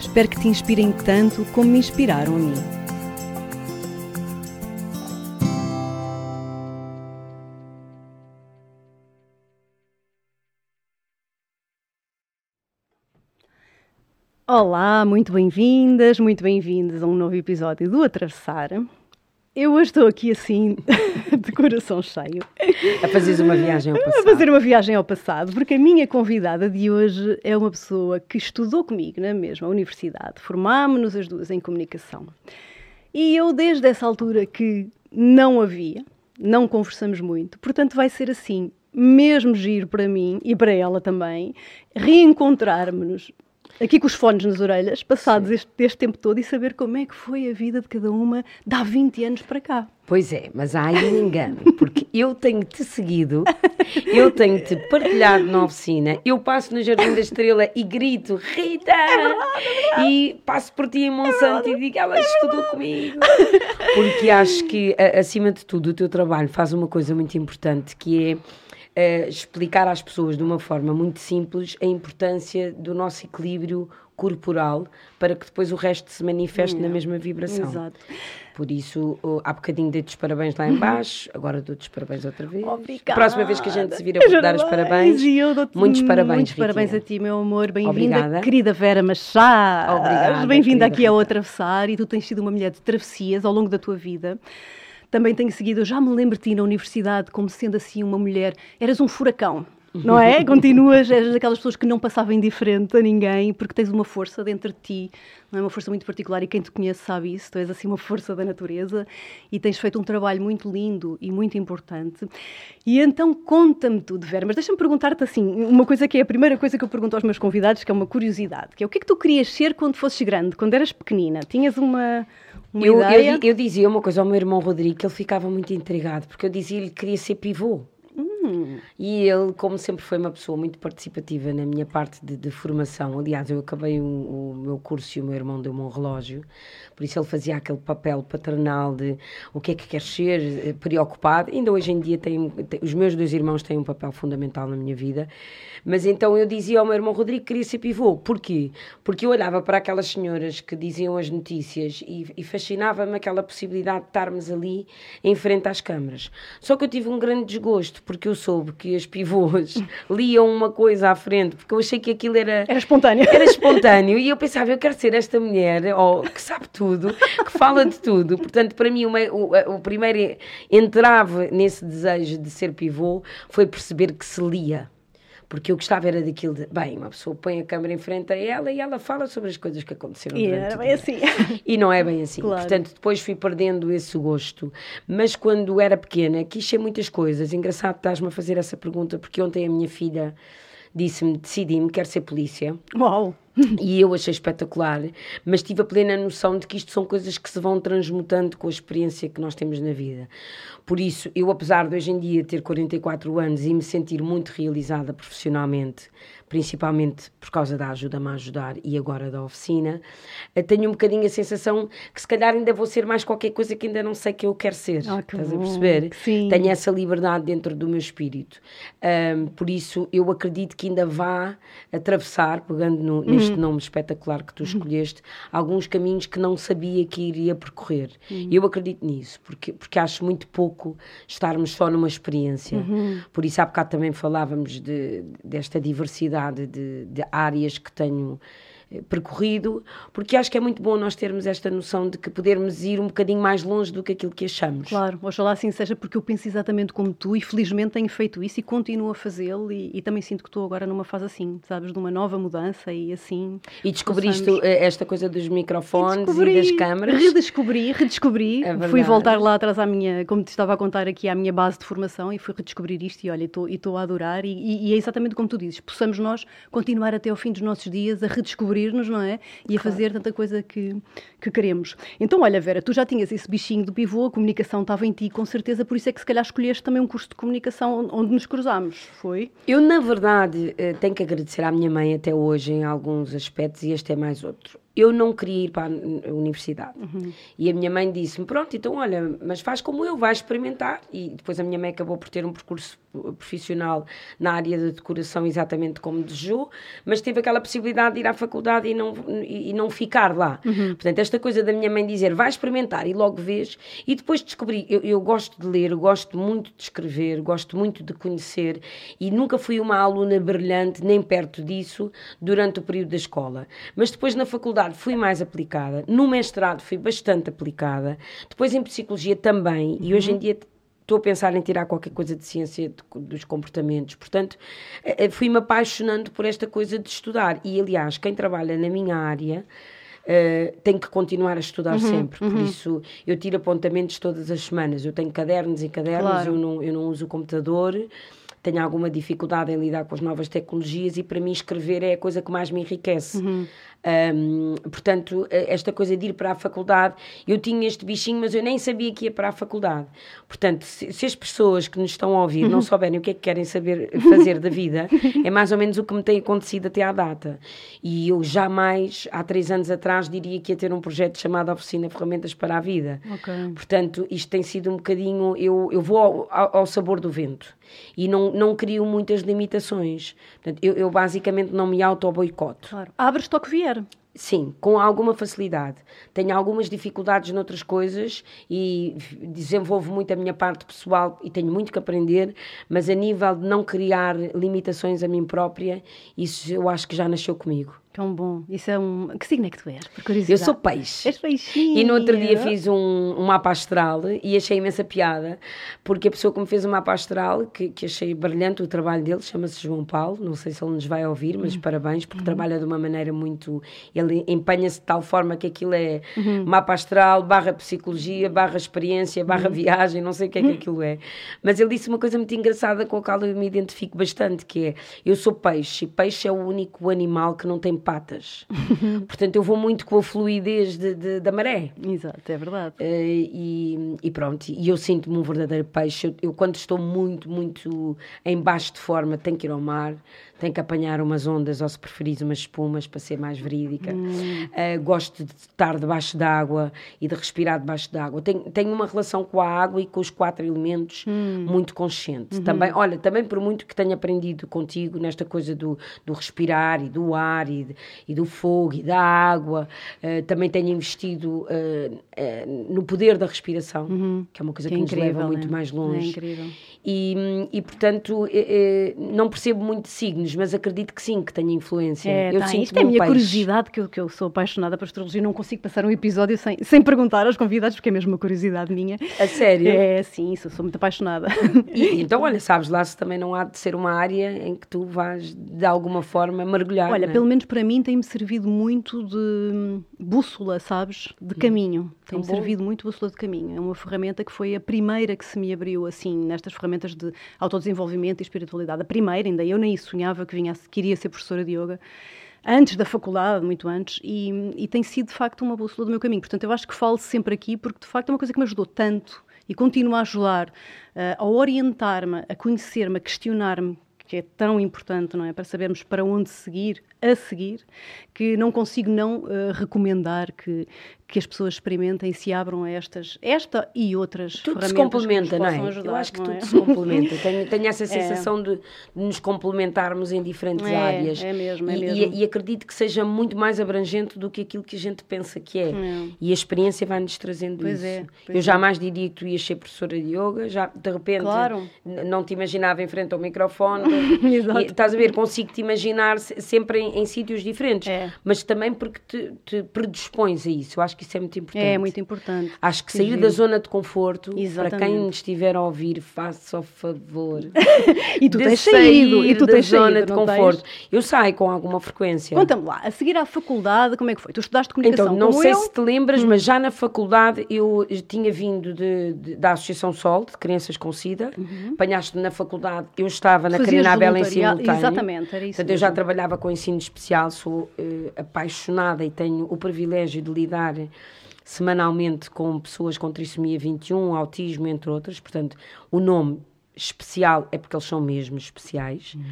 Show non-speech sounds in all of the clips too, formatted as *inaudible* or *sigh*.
Espero que te inspirem tanto como me inspiraram a mim. Olá, muito bem-vindas, muito bem-vindos a um novo episódio do Atravessar. Eu hoje estou aqui assim, *laughs* de coração cheio. A fazer uma viagem ao passado. A fazer uma viagem ao passado, porque a minha convidada de hoje é uma pessoa que estudou comigo na mesma universidade. Formámos-nos as duas em comunicação. E eu, desde essa altura que não havia, não conversamos muito, portanto, vai ser assim, mesmo giro para mim e para ela também, reencontrarmos-nos aqui com os fones nas orelhas, passados este, este, tempo todo, e saber como é que foi a vida de cada uma de há 20 anos para cá. Pois é, mas há aí um engano, porque eu tenho-te seguido, eu tenho-te partilhado na oficina, eu passo no Jardim da Estrela e grito, Rita! É verdade, é verdade. E passo por ti em Monsanto é e digo, ela é estudou comigo. Porque acho que, acima de tudo, o teu trabalho faz uma coisa muito importante, que é uh, explicar às pessoas de uma forma muito simples a importância do nosso equilíbrio corporal para que depois o resto se manifeste na mesma vibração. Exato. Por isso, uh, há bocadinho dei-te os parabéns lá embaixo, agora dou-te os parabéns outra vez. Obrigada. Próxima vez que a gente se vira, vou dar os parabéns. E eu dou-te muitos parabéns, Muitos parabéns a ti, meu amor. Bem-vinda, querida Vera Machado. Obrigada. Bem-vinda aqui ao Atravessar e tu tens sido uma mulher de travessias ao longo da tua vida. Também tenho seguido, eu já me lembro de ti na universidade como sendo assim uma mulher, eras um furacão, não é? *laughs* Continuas, eras daquelas pessoas que não passavam indiferente a ninguém, porque tens uma força dentro de ti, não é? Uma força muito particular e quem te conhece sabe isso, tu és assim uma força da natureza e tens feito um trabalho muito lindo e muito importante. E então conta-me tudo, Vera, mas deixa-me perguntar-te assim, uma coisa que é a primeira coisa que eu pergunto aos meus convidados, que é uma curiosidade, que é o que é que tu querias ser quando fosses grande, quando eras pequenina? Tinhas uma... Eu, eu, eu dizia uma coisa ao meu irmão Rodrigo, que ele ficava muito intrigado, porque eu dizia-lhe que queria ser pivô. E ele, como sempre, foi uma pessoa muito participativa na minha parte de, de formação. Aliás, eu acabei o, o, meu curso e o meu irmão deu-me um relógio, por isso ele fazia aquele papel paternal de o que é que quer ser, eh, preocupado. Ainda hoje em dia, tem, tem, os meus dois irmãos têm um papel fundamental na minha vida. Mas então eu dizia ao meu irmão Rodrigo que queria ser pivô. Porquê? Porque eu olhava para aquelas senhoras que diziam as notícias e, e fascinava-me aquela possibilidade de estarmos ali em frente às câmaras. Só que eu tive um grande desgosto, porque eu soube que as pivôs *laughs* liam uma coisa à frente, porque eu achei que aquilo era... Era espontâneo. Era espontâneo e eu pensava, eu quero ser esta mulher oh, que sabe tudo, que fala de tudo. Portanto, para mim, o, o, o primeiro entrave nesse desejo de ser pivô foi perceber que se lia porque eu gostava era daquilo de, bem, uma pessoa põe a câmera em frente a ela e ela fala sobre as coisas que aconteceram E durante era bem assim. E não é bem assim. Claro. Portanto, depois fui perdendo esse gosto. Mas quando era pequena, quis ser muitas coisas. Engraçado, estás-me a fazer essa pergunta, porque ontem a minha filha disse-me, decidi-me, quero ser polícia. Uau! *laughs* E eu achei espetacular, mas tive a plena noção de que isto são coisas que se vão transmutando com a experiência que nós temos na vida. Por isso, eu, apesar de hoje em dia ter 44 anos e me sentir muito realizada profissionalmente, principalmente por causa da ajuda-me a ajudar e agora da oficina, eh, tenho um bocadinho a sensação que se calhar ainda vou ser mais qualquer coisa que ainda não sei que eu quero ser. Ah, que Estás a bom. perceber? Sim. Tenho essa liberdade dentro do meu espírito. Ahm, por isso, eu acredito que ainda vá atravessar, pegando no- neste nome espetacular que tu escolheste, alguns caminhos que não sabia que iria percorrer. E eu acredito nisso, porque, porque acho muito pouco estarmos só numa experiência. Por isso, há bocado também falávamos de, desta diversidade de, de áreas que tenho percorrido, porque acho que é muito bom nós termos esta noção de que podermos ir um bocadinho mais longe do que aquilo que achamos. Claro, oxalá assim seja, porque eu penso exatamente como tu e felizmente tenho feito isso e continuo a fazê-lo e, e também sinto que estou agora numa fase assim, sabes, de uma nova mudança e assim... E descobriste possamos- eh, esta coisa dos microfones Descobri, e das câmaras. Redescobri, redescobri. É fui voltar lá atrás à minha, como te estava a contar aqui, à minha base de formação e fui redescobrir isto e olha, estou- e estou a adorar e, e- e é exatamente como tu dizes, possamos nós continuar até ao fim dos nossos dias a redescobrir descobrir-nos, não é? E a fazer tanta coisa que, que queremos. Então, olha, Vera, tu já tinhas esse bichinho do pivô, a comunicação estava em ti, com certeza, por isso é que se calhar escolheste também um curso de comunicação onde nos cruzámos, foi? Eu, na verdade, eh, tenho que agradecer à minha mãe até hoje em alguns aspectos e este é mais outro eu não queria ir para a universidade. Uhum. E a minha mãe disse-me: Pronto, então olha, mas faz como eu, vai experimentar. E depois a minha mãe acabou por ter um percurso profissional na área de decoração, exatamente como desejou, mas teve aquela possibilidade de ir à faculdade e não, e, não ficar lá. Uhum. Portanto, esta coisa da minha mãe dizer: Vai experimentar e logo vês. E depois descobri: eu, eu gosto de ler, gosto muito de escrever, gosto muito de conhecer e nunca fui uma aluna brilhante, nem perto disso, durante o período da escola. Mas depois na faculdade fui mais aplicada, no mestrado fui bastante aplicada, depois em psicologia também, uhum. e hoje em uhum. dia estou a pensar em tirar qualquer coisa de ciência de, dos comportamentos. Portanto, eh, eh, fui-me apaixonando por esta coisa de estudar. E, aliás, quem trabalha na minha área. Uh, tem que continuar a estudar uhum, sempre, uhum. por isso eu tiro apontamentos todas as semanas. Eu tenho cadernos e cadernos, claro. eu, não, eu não uso o computador, tenho alguma dificuldade em lidar com as novas tecnologias e para mim escrever é a coisa que mais me enriquece. Uhum. Um, portanto, esta coisa de ir para a faculdade, eu tinha este bichinho, mas eu nem sabia que ia para a faculdade. Portanto, se, se as pessoas que nos estão a ouvir não uhum. souberem o que é que querem saber fazer da vida, *laughs* é mais ou menos o que me tem acontecido até à data. E eu jamais, há três anos atrás, diria que ia ter um projeto chamado Oficina Ferramentas para a Vida. Okay. Portanto, isto tem sido um bocadinho. Eu, eu vou ao, ao, ao sabor do vento e não, não crio muitas limitações. Portanto, eu, eu basicamente não me auto-boicoto. Claro. Abres-te ao que Sim, com alguma facilidade. Tenho algumas dificuldades noutras coisas e desenvolvo muito a minha parte pessoal e tenho muito que aprender, mas a nível de não criar limitações a mim própria, isso eu acho que já nasceu comigo. Tão bom. Isso é um. Que signo é que tu és? Por curiosidade. Eu sou peixe. És peixinho. E no outro dia fiz um, um mapa astral e achei imensa piada, porque a pessoa que me fez o um mapa astral, que, que achei brilhante o trabalho dele, chama-se João Paulo. Não sei se ele nos vai ouvir, mas uhum. parabéns, porque uhum. trabalha de uma maneira muito. Ele empenha-se de tal forma que aquilo é uhum. mapa astral, barra psicologia, barra experiência, barra uhum. viagem, não sei o que é que aquilo é. Mas ele disse uma coisa muito engraçada com a qual eu me identifico bastante, que é: eu sou peixe e peixe é o único animal que não tem patas. *laughs* Portanto, eu vou muito com a fluidez de, de, da maré. Exato, é verdade. Uh, e, e, pronto, e eu sinto-me um verdadeiro peixe. Eu, eu, quando estou muito, muito em baixo de forma, tenho que ir ao mar tem que apanhar umas ondas ou, se preferis, umas espumas para ser mais verídica. Hum. Uh, gosto de estar debaixo d'água e de respirar debaixo d'água. Tenho, tenho uma relação com a água e com os quatro elementos hum. muito consciente. Uhum. Também, olha, também por muito que tenha aprendido contigo nesta coisa do, do respirar e do ar e, de, e do fogo e da água, uh, também tenho investido uh, no poder da respiração, uhum. que é uma coisa que, que é nos incrível, leva muito né? mais longe. É incrível. E, e portanto, não percebo muito de signos mas acredito que sim, que tenha influência. É, eu tá, sinto isto é a minha peixe. curiosidade, que eu, que eu sou apaixonada por astrologia, não consigo passar um episódio sem, sem perguntar aos convidados, porque é mesmo uma curiosidade minha. A sério? É, sim, sou, sou muito apaixonada. E, então, olha, sabes lá se também não há de ser uma área em que tu vais, de alguma forma, mergulhar. Olha, é? pelo menos para mim tem-me servido muito de bússola, sabes? De hum. caminho. Tem-me servido muito bússola de caminho. É uma ferramenta que foi a primeira que se me abriu, assim, nestas ferramentas de autodesenvolvimento e espiritualidade. A primeira, ainda eu nem sonhava que, vinha, que iria ser professora de yoga antes da faculdade, muito antes, e, e, tem sido de facto uma bússola do meu caminho. Portanto, eu acho que falo sempre aqui porque de facto é uma coisa que me ajudou tanto e continua a ajudar uh, a orientar-me, a conhecer-me, a questionar-me que é tão importante, não é? Para sabermos para onde seguir, a seguir, que não consigo não uh, recomendar que, que as pessoas experimentem e se abram a estas, esta e outras tudo ferramentas. Tudo se complementa, não é? Ajudar, Eu acho que tudo é? se complementa. Tenho, tenho essa *laughs* é. sensação é. de, nos complementarmos em diferentes é, áreas. É mesmo, é e, mesmo. E, e, acredito que seja muito mais abrangente do que aquilo que a gente pensa que é. é. E a experiência vai-nos trazendo pois isso. É, Eu jamais diria que tu ias ser professora de yoga, já de repente claro. não te imaginava em frente ao microfone. *laughs* e, estás a ver, consigo te imaginar sempre em, em sítios diferentes, mas também porque te, te predispões a isso. Eu acho que isso é muito importante. É muito importante. Acho que sair da zona de conforto, Exatamente. para quem estiver a ouvir, faça o favor. *laughs* e tu tens saído, e tu da tens zona saído, de conforto. Tens? Eu saio com alguma frequência. Conta-me lá, a seguir à faculdade, como é que foi? Tu estudaste comunicação Então, não sei eu? se te lembras, hum. mas já na faculdade eu tinha vindo de, de, da Associação Sol, de Crianças com SIDA. Uhum. Apanhaste-me na faculdade, eu estava na Fazias Carina Abel em simultâneo. Exatamente, era isso. Portanto, eu já trabalhava com ensino especial, sou uh, apaixonada e tenho o privilégio de lidar semanalmente com pessoas com trissomia 21, autismo, entre outras. Portanto, o nome especial é porque eles são mesmo especiais. Uhum.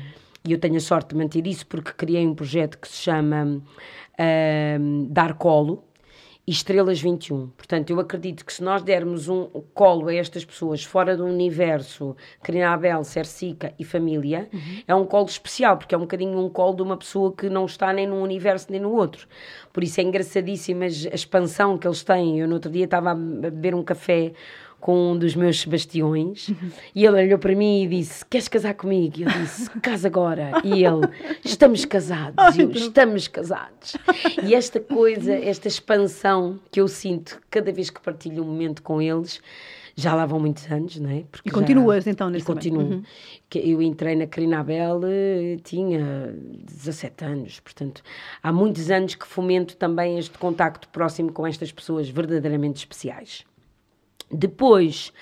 E eu tenho a sorte de manter isso porque criei um projeto que se chama uh, Dar Colo, e Estrelas 21. Portanto, eu acredito que se nós dermos um colo a estas pessoas fora do universo Carina Abel, Cercica e família, uhum. é um colo especial, porque é um bocadinho um colo de uma pessoa que não está nem num universo nem no outro. Por isso é engraçadíssima a expansão que eles têm. Eu no outro dia estava a beber um café com um dos meus Sebastiões e ele olhou para mim e disse: Queres casar comigo? E eu disse: Casa agora. E ele: Estamos casados. E eu: Estamos casados. E esta coisa, esta expansão que eu sinto cada vez que partilho um momento com eles. Já lá vão muitos anos, não é? Porque e continuas já... então nesse E continuo. Uhum. Eu entrei na Carina Abel, eh, tinha 17 anos, portanto, há muitos anos que fomento também este contacto próximo com estas pessoas verdadeiramente especiais. Depois,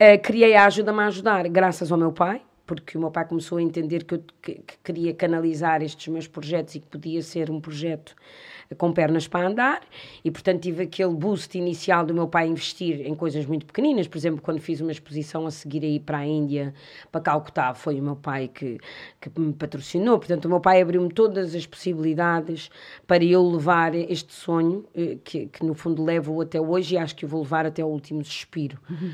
uh, criei a Ajuda-me a Ajudar, graças ao meu pai, porque o meu pai começou a entender que eu que, que queria canalizar estes meus projetos e que podia ser um projeto com pernas para andar e, portanto, tive aquele boost inicial do meu pai investir em coisas muito pequeninas. Por exemplo, quando fiz uma exposição a seguir aí para a Índia, para Calcutá, foi o meu pai que, que me patrocinou. Portanto, o meu pai abriu-me todas as possibilidades para eu levar este sonho, eh, que, que no fundo levo até hoje e acho que o vou levar até o último suspiro, uhum.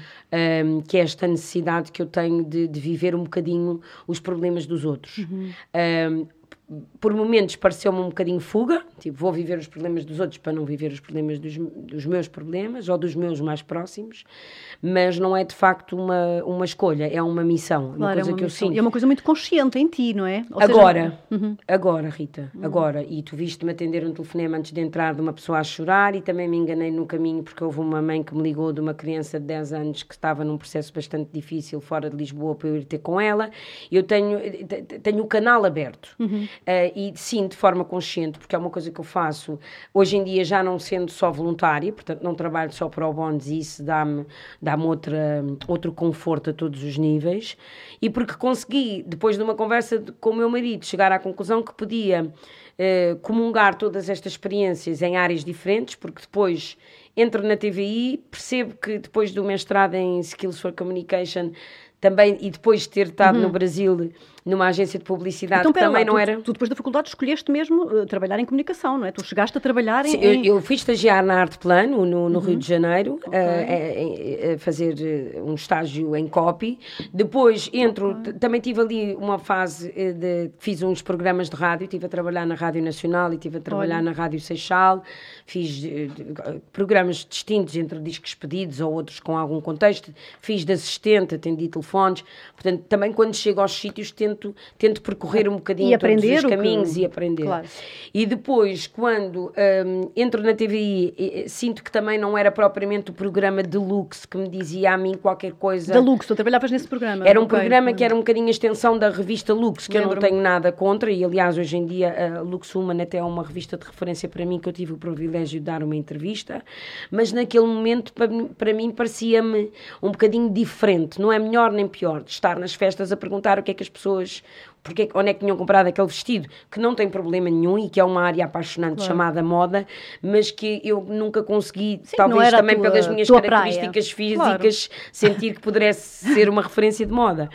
um, que é esta necessidade que eu tenho de, de viver um bocadinho os problemas dos outros. Uhum. Um, por momentos pareceu-me um bocadinho fuga, tipo, vou viver os problemas dos outros para não viver os problemas dos, dos meus problemas ou dos meus mais próximos, mas não é de facto uma, uma escolha, é uma missão, claro, uma coisa é uma que missão. eu sinto. é uma coisa muito consciente em ti, não é? Ou agora, seja... uhum. agora, Rita, uhum. agora, e tu viste-me atender um telefonema antes de entrar de uma pessoa a chorar e também me enganei no caminho porque houve uma mãe que me ligou de uma criança de 10 anos que estava num processo bastante difícil fora de Lisboa para eu ir ter com ela, eu tenho, tenho o canal aberto. Uhum. Uh, e sim, de forma consciente, porque é uma coisa que eu faço hoje em dia, já não sendo só voluntária, portanto, não trabalho só para o Bonds e isso dá-me dá outra, outro conforto a todos os níveis. E porque consegui, depois de uma conversa com o meu marido, chegar à conclusão que podia uh, comungar todas estas experiências em áreas diferentes, porque depois entro na TVI, percebo que depois do mestrado em Skills for Communication também, e depois de ter estado uhum. no Brasil numa agência de publicidade então, que também lá, não tu, era. Tu depois da faculdade escolheste mesmo uh, trabalhar em comunicação, não é? Tu chegaste a trabalhar Sim, em. Eu, eu fui estagiar na Arte Plano, no, no uhum. Rio de Janeiro, okay. uh, a, a, fazer um estágio em copy. Depois entro, okay. também tive ali uma fase de. Fiz uns programas de rádio, estive a trabalhar na Rádio Nacional e estive a trabalhar Olha. na Rádio Seixal. Fiz uh, programas distintos entre discos pedidos ou outros com algum contexto. Fiz de assistente, atendi telefones. Portanto, também quando chego aos sítios tento tento, tento percorrer um bocadinho todos os caminhos que... e aprender. Claro. E depois, quando um, entro na TVI, sinto que também não era propriamente o programa Deluxe que me dizia a mim qualquer coisa. Deluxe, tu trabalhavas nesse programa? Era um okay. programa que era um bocadinho a extensão da revista Lux, que eu não tenho nada contra, e aliás, hoje em dia a Lux Human até é uma revista de referência para mim, que eu tive o privilégio de dar uma entrevista, mas naquele momento, para, para mim, parecia-me um bocadinho diferente. Não é melhor nem pior de estar nas festas a perguntar o que é que as pessoas pessoas porque, onde é que tinham comprado aquele vestido, que não tem problema nenhum e que é uma área apaixonante claro. chamada moda, mas que eu nunca consegui, Sim, talvez também tua, pelas minhas características praia. físicas, claro. sentir que pudesse ser uma referência de moda.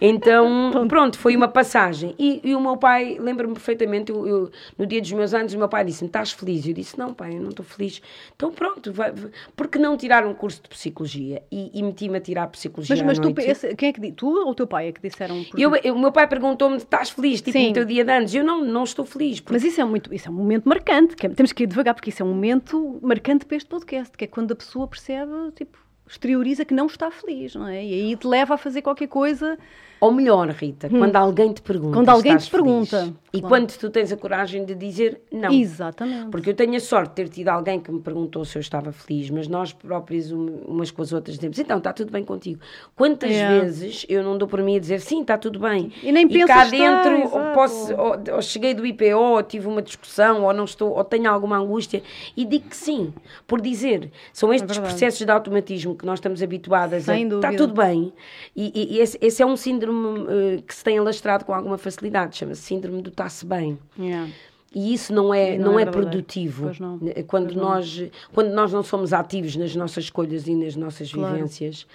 Então, *laughs* pronto, foi uma passagem. E, e o meu pai, lembro-me perfeitamente, eu, eu, no dia dos meus anos, o meu pai disse-me: Estás feliz? Eu disse: Não, pai, eu não estou feliz. Então, pronto, vai, vai. por que não tirar um curso de psicologia? E, e meti-me a tirar psicologia. Mas, mas tu, esse, quem é que tu ou o teu pai é que disseram? Eu, eu, o meu pai perguntou perguntou-me: estás feliz? Tipo, Sim. no teu dia de anos. Eu não, não estou feliz. Porque... Mas isso é, muito, isso é um momento marcante. Que é, temos que ir devagar, porque isso é um momento marcante para este podcast, que é quando a pessoa percebe, tipo, exterioriza que não está feliz, não é? E aí te leva a fazer qualquer coisa ou melhor, Rita, hum. quando alguém te pergunta. Quando alguém te pergunta. Feliz, e claro. quando tu tens a coragem de dizer não. Exatamente. Porque eu tenho a sorte de ter tido alguém que me perguntou se eu estava feliz, mas nós próprios, umas com as outras, dizemos: então, está tudo bem contigo. Quantas é. vezes eu não dou por mim a dizer sim, está tudo bem. E nem penso E cá dentro, ou, posso, ou, ou, cheguei do IPO, ou tive uma discussão, ou não estou, ou tenho alguma angústia, e digo que sim, por dizer. São estes é processos de automatismo que nós estamos habituadas Sem a. dúvida. Está tudo bem. E, e- e esse, esse é um síndrome eh, que se tem alastrado com alguma facilidade, chama-se síndrome do está-se bem. Yeah. E isso não é, não não é é, produtivo. Pois não. Quando, Pois não. nós, quando nós não somos ativos nas nossas escolhas e nas nossas Claro. vivências,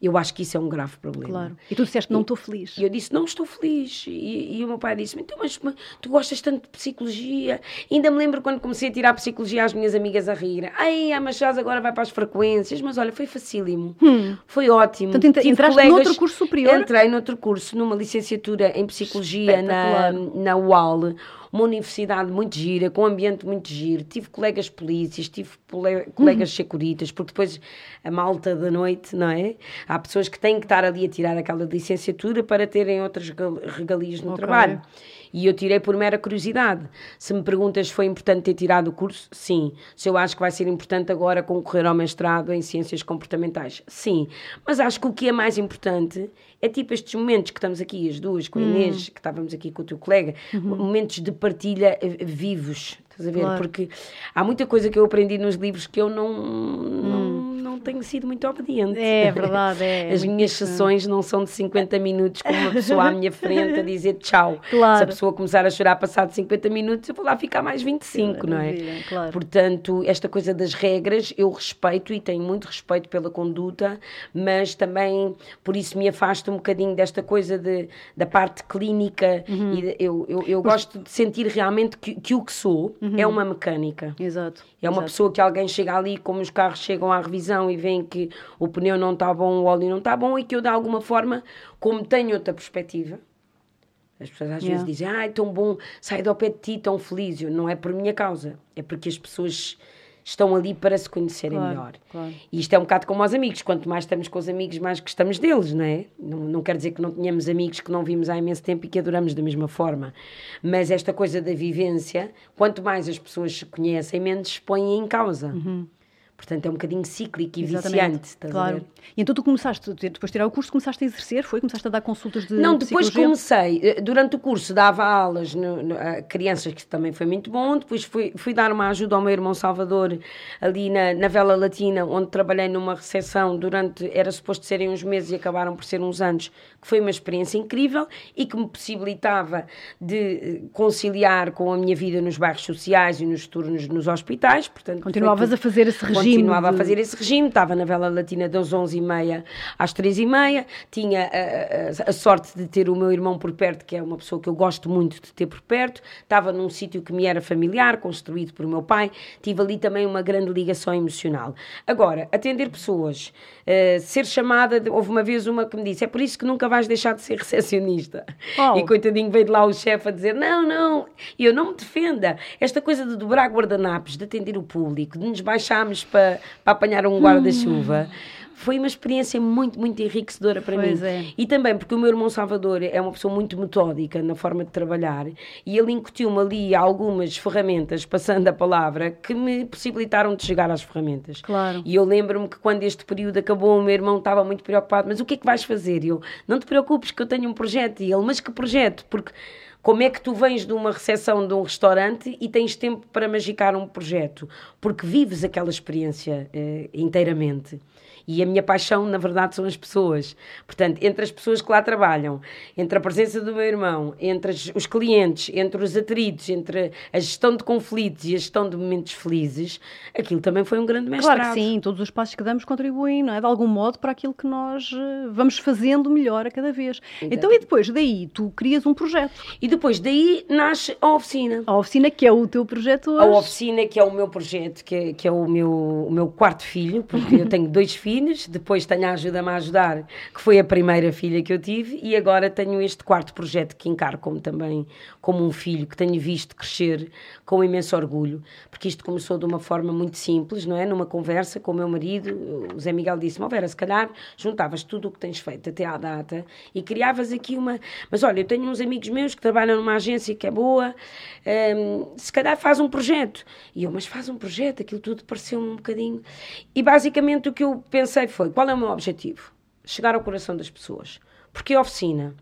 eu acho que isso é um grave problema. Claro. E tu disseste, não estou feliz. E eu disse, não estou feliz. E, e o meu pai disse, então, mas, mas tu gostas tanto de psicologia? Ainda me lembro quando comecei a tirar psicologia às minhas amigas a rir. Ai, a Machado agora vai para as frequências. Mas olha, foi facílimo. Foi ótimo. Hum. Portanto, entra- Tive entraste noutro curso superior? Entrei noutro curso, numa licenciatura em psicologia na, na UAL. Uma universidade muito gira, com um ambiente muito giro. Tive colegas polícias, tive Uhum. colegas securitas, porque depois a malta da noite, não é? Há pessoas que têm que estar ali a tirar aquela licenciatura para terem outras regal- regalias no Ok. trabalho. E eu tirei por mera curiosidade. Se me perguntas se foi importante ter tirado o curso, sim. Se eu acho que vai ser importante agora concorrer ao mestrado em ciências comportamentais, sim. Mas acho que o que é mais importante é tipo estes momentos que estamos aqui, as duas, com a Hum. Inês, que estávamos aqui com o teu colega, momentos de partilha eh, vivos. Estás a ver? Uhum. Claro. Porque há muita coisa que eu aprendi nos livros que eu não, não, não tenho sido muito obediente. É verdade, é. As minhas interessante. sessões não são de 50 minutos com uma pessoa à minha frente a dizer tchau. Claro. Se a pessoa começar a chorar passado 50 minutos, eu vou lá ficar mais 25, não é? Claro. Portanto, esta coisa das regras eu respeito e tenho muito respeito pela conduta, mas também por isso me afasto um bocadinho desta coisa de, da parte clínica Uhum. e de- eu, eu, eu gosto de sentir realmente que, que o que sou é uma mecânica. Exato. É uma exato. pessoa que alguém chega ali, como os carros chegam à revisão e veem que o pneu não está bom, o óleo não está bom, e que eu, de alguma forma, como tenho outra perspectiva, as pessoas às Yeah. vezes dizem, ai, tão bom, sai do pé de ti, tão feliz. Eu, não é por minha causa, é porque as pessoas estão ali para se conhecerem Claro, melhor. claro. E isto é um bocado como aos amigos, quanto mais estamos com os amigos, mais gostamos deles, não é? Não, não quer dizer que não tenhamos amigos que não vimos há imenso tempo e que adoramos da mesma forma. Mas esta coisa da vivência, quanto mais as pessoas se conhecem, menos se põem em causa. Portanto, é um bocadinho cíclico e viciante. Estás a claro. E então tu começaste, depois de tirar o curso, começaste a exercer, foi? Começaste a dar consultas de Não, depois comecei. eh, Durante o curso dava aulas no- no- a crianças, que também foi muito bom. Depois fui, fui dar uma ajuda ao meu irmão Salvador, ali na, na Vela Latina, onde trabalhei numa recepção durante. Era suposto serem uns meses e acabaram por ser uns anos, que foi uma experiência incrível e que me possibilitava de eh, conciliar com a minha vida nos bairros sociais e nos turnos nos hospitais. Portanto, Continuavas a fazer esse regime Continuava de- a fazer esse regime, estava na Vela Latina das 11h30 às 3h30, tinha a, a- a sorte de ter o meu irmão por perto, que é uma pessoa que eu gosto muito de ter por perto, estava num sítio que me era familiar, construído por meu pai, tive ali também uma grande ligação emocional. Agora, atender pessoas, eh, ser chamada, de- houve uma vez uma que me disse, é por isso que nunca vais deixar de ser recepcionista. Oh. E coitadinho veio de lá o chefe a dizer, não, não, e eu não me defenda, esta coisa de dobrar guardanapos, de atender o público, de nos baixarmos para, para apanhar um guarda-chuva, foi uma experiência muito, muito enriquecedora para Pois mim. é. E também porque o meu irmão Salvador é uma pessoa muito metódica na forma de trabalhar e ele incutiu-me ali algumas ferramentas, passando a palavra, que me possibilitaram de chegar às ferramentas. Claro. E eu lembro-me que quando este período acabou, o meu irmão estava muito preocupado, mas o que é que vais fazer? E eu, não te preocupes que eu tenho um projeto. E ele, mas que projeto? Porque como é que tu vens de uma recepção de um restaurante e tens tempo para magicar um projeto? Porque vives aquela experiência eh, inteiramente. E a minha paixão, na verdade, são as pessoas. Portanto, entre as pessoas que lá trabalham, entre a presença do meu irmão, entre os clientes, entre os atritos, entre a gestão de conflitos e a gestão de momentos felizes, aquilo também foi um grande mestrado. Claro que sim, todos os passos que damos contribuem, não é? De algum modo para aquilo que nós eh, vamos fazendo melhor a cada vez. Então, e depois daí, tu crias um projeto. E depois daí nasce a oficina. A oficina, que é o teu projeto hoje. A oficina, que é o meu projeto, que é, que é o, meu, o meu quarto filho, porque eu tenho dois filhos, depois tenho a Ajuda-me a Ajudar, que foi a primeira filha que eu tive, e agora tenho este quarto projeto que encaro como também como um filho, que tenho visto crescer com imenso orgulho, porque isto começou de uma forma muito simples, não é? Numa conversa com o meu marido, o Zé Miguel disse-me, oh Vera, se calhar juntavas tudo o que tens feito até à data e criavas aqui uma... Mas olha, eu tenho uns amigos meus que trabalham numa agência que é boa, hum, se calhar faz um projeto. E eu, mas faz um projeto, aquilo tudo pareceu-me um bocadinho... E basicamente o que eu pensei foi, qual é o meu objetivo? Chegar ao coração das pessoas. Porque a oficina?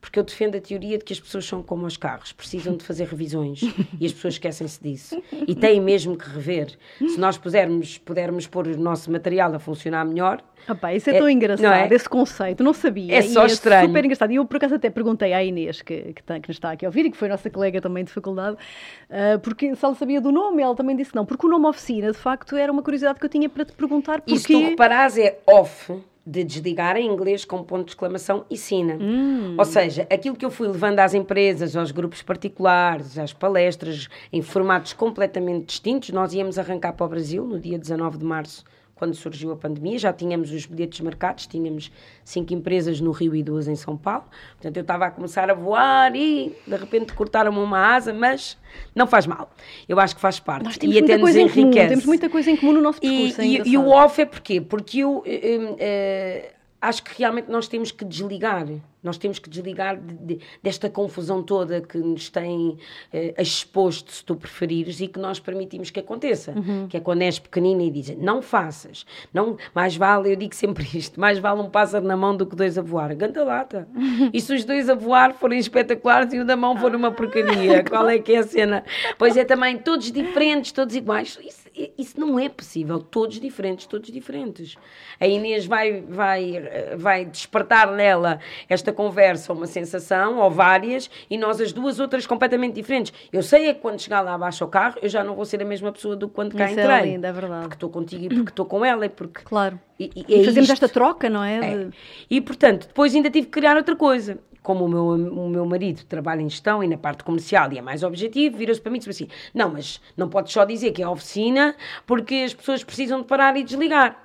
Porque eu defendo a teoria de que as pessoas são como os carros, precisam de fazer revisões e as pessoas esquecem-se disso e têm mesmo que rever. Se nós pudermos, pudermos pôr o nosso material a funcionar melhor. Opa, isso é, é tão engraçado, é? esse conceito, não sabia. É só é estranho. super engraçado. E eu, por acaso, até perguntei à Inês, que, que, tem, que nos está aqui a ouvir e que foi nossa colega também de faculdade, uh, porque se ela sabia do nome, ela também disse não, porque o nome oficina, de facto, era uma curiosidade que eu tinha para te perguntar. Porque... E se tu reparares, é off de desligar em inglês com ponto de exclamação e sina. Hum. Ou seja, aquilo que eu fui levando às empresas, aos grupos particulares, às palestras, em formatos completamente distintos, nós íamos arrancar para o Brasil no dia 19 de março quando surgiu a pandemia, já tínhamos os bilhetes marcados, tínhamos cinco empresas no Rio e duas em São Paulo. Portanto, eu estava a começar a voar e de repente cortaram-me uma asa, mas não faz mal. Eu acho que faz parte. Nós temos e até nos enriquece. Comum, temos muita coisa em comum no nosso percurso. E, e, e o off é porquê? Porque eu. Uh, uh, acho que realmente nós temos que desligar. Nós temos que desligar de, de, desta confusão toda que nos tem eh, exposto, se tu preferires, e que nós permitimos que aconteça. Uhum. Que é quando és pequenina e dizem, não faças. Não, mais vale, eu digo sempre *laughs* isto, mais vale um pássaro na mão do que dois a voar. Ganda lata. Uhum. *laughs* E se os dois a voar forem espetaculares e o da mão for uma porcaria? Qual é que é a cena? Pois é também, todos diferentes, todos iguais. Isso isso não é possível. Todos diferentes, todos diferentes. A Inês vai, vai, vai despertar nela esta conversa, uma sensação, ou várias, e nós as duas outras completamente diferentes. Eu sei é que quando chegar lá abaixo ao carro, eu já não vou ser a mesma pessoa do que quando cá Isso entrei. É lindo, é verdade. Porque estou contigo e porque estou com ela. E porque... Claro. E, e, e fazemos isto. esta troca, não é? é? E, portanto, depois ainda tive que criar outra coisa como o meu, o meu marido trabalha em gestão e na parte comercial e é mais objetivo, vira-se para mim e diz assim: Não, mas não podes só dizer que é oficina porque as pessoas precisam de parar e desligar.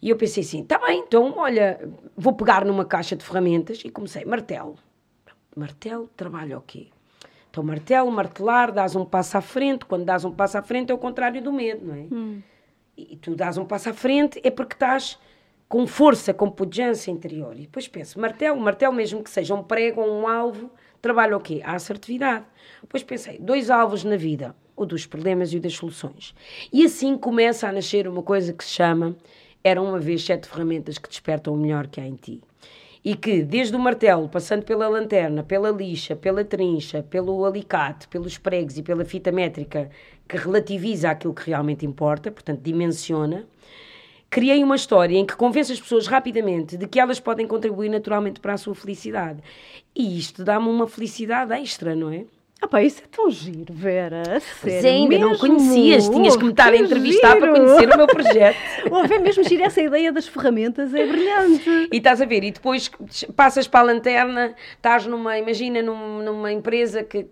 E eu pensei assim: Tá bem, então olha, vou pegar numa caixa de ferramentas e comecei: martelo. Martelo, trabalha o quê? Então, martelo, martelar, dás um passo à frente. Quando dás um passo à frente é o contrário do medo, não é? Hum. E tu dás um passo à frente é porque estás com força, com pujança interior. E depois penso, martelo, martelo mesmo que seja um prego ou um alvo, trabalha o quê? A assertividade. Depois pensei, dois alvos na vida, o dos problemas e o das soluções. E assim começa a nascer uma coisa que se chama Eram uma vez sete ferramentas que despertam o melhor que há em ti. E que, desde o martelo, passando pela lanterna, pela lixa, pela trincha, pelo alicate, pelos pregos e pela fita métrica, que relativiza aquilo que realmente importa, portanto, dimensiona, criei uma história em que convenço as pessoas rapidamente de que elas podem contribuir naturalmente para a sua felicidade. E isto dá-me uma felicidade extra, não é? Ah pá, isso é tão giro, Vera. Pois é, ainda mesmo? não conhecias, tinhas que me estar a entrevistar giro. para conhecer o meu projeto. *laughs* Ouve, é mesmo giro essa ideia das ferramentas, é brilhante. E estás a ver, e depois passas para a lanterna, estás numa, imagina, num, numa empresa que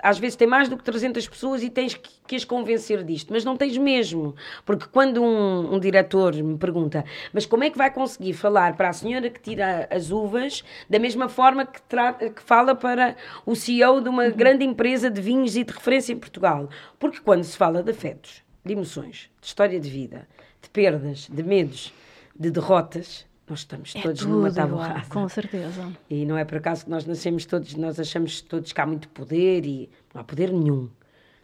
às vezes tem mais do que 300 pessoas e tens que, que as convencer disto, mas não tens mesmo. Porque quando um, um, diretor me pergunta, mas como é que vai conseguir falar para a senhora que tira as uvas da mesma forma que, que fala para o CEO de uma uhum. grande empresa de vinhos e de referência em Portugal? Porque quando se fala de afetos, de emoções, de história de vida, de perdas, de medos, de derrotas, nós estamos é todos numa tábua rasa. Com certeza. E não é por acaso que nós nascemos todos, nós achamos todos que há muito poder e não há poder nenhum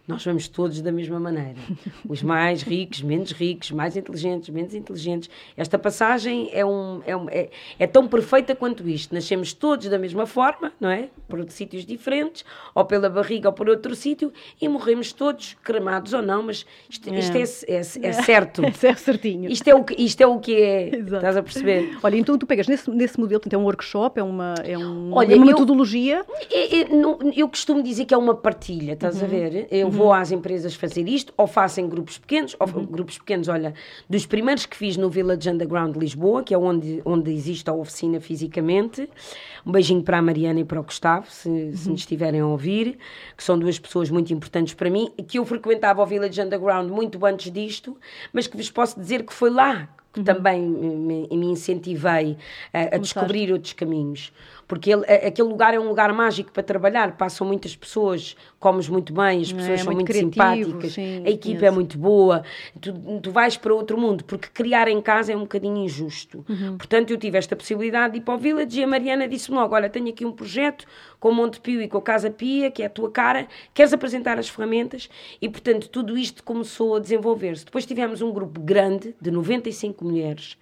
nós vamos todos da mesma maneira. *laughs* Os mais ricos, menos ricos, mais inteligentes, menos inteligentes. Esta passagem é, um, é, um, é, é, tão perfeita quanto isto. Nascemos todos da mesma forma, não é? Por sítios diferentes, ou pela barriga ou por outro sítio, e morremos todos, cremados ou não, mas isto, é. isto é, é, é, certo. *laughs* É certinho. Isto é o que, isto é, o que é. Exato. Estás a perceber? Olha, então tu pegas nesse, nesse modelo, então é um workshop, é uma, é um, Olha, é uma eu, metodologia? Eu, eu, costumo dizer que é uma partilha, estás uhum. a ver? Eu vou às empresas fazer isto, ou façam grupos pequenos, ou uhum. grupos pequenos, olha, dos primeiros que fiz no Village Underground de Lisboa, que é onde, onde existe a oficina fisicamente. Um beijinho para a Mariana e para o Gustavo, se, uhum. se nos estiverem a ouvir, que são duas pessoas muito importantes para mim, que eu frequentava o Village Underground muito antes disto, mas que vos posso dizer que foi lá uhum. também me, me incentivei a, a descobrir outros caminhos. Porque ele, aquele lugar é um lugar mágico para trabalhar, passam muitas pessoas, comes muito bem, as pessoas é, são muito, muito simpáticas, sim, a equipa é muito boa, tu, tu vais para outro mundo, porque criar em casa é um bocadinho injusto. Uhum. Portanto, eu tive esta possibilidade de ir para o Village e a Mariana disse-me logo: Olha, tenho aqui um projeto com o Monte Pio e com a Casa Pia, que é a tua cara, queres apresentar as ferramentas? E, portanto, tudo isto começou a desenvolver-se. Depois tivemos um grupo grande, de 95 mulheres,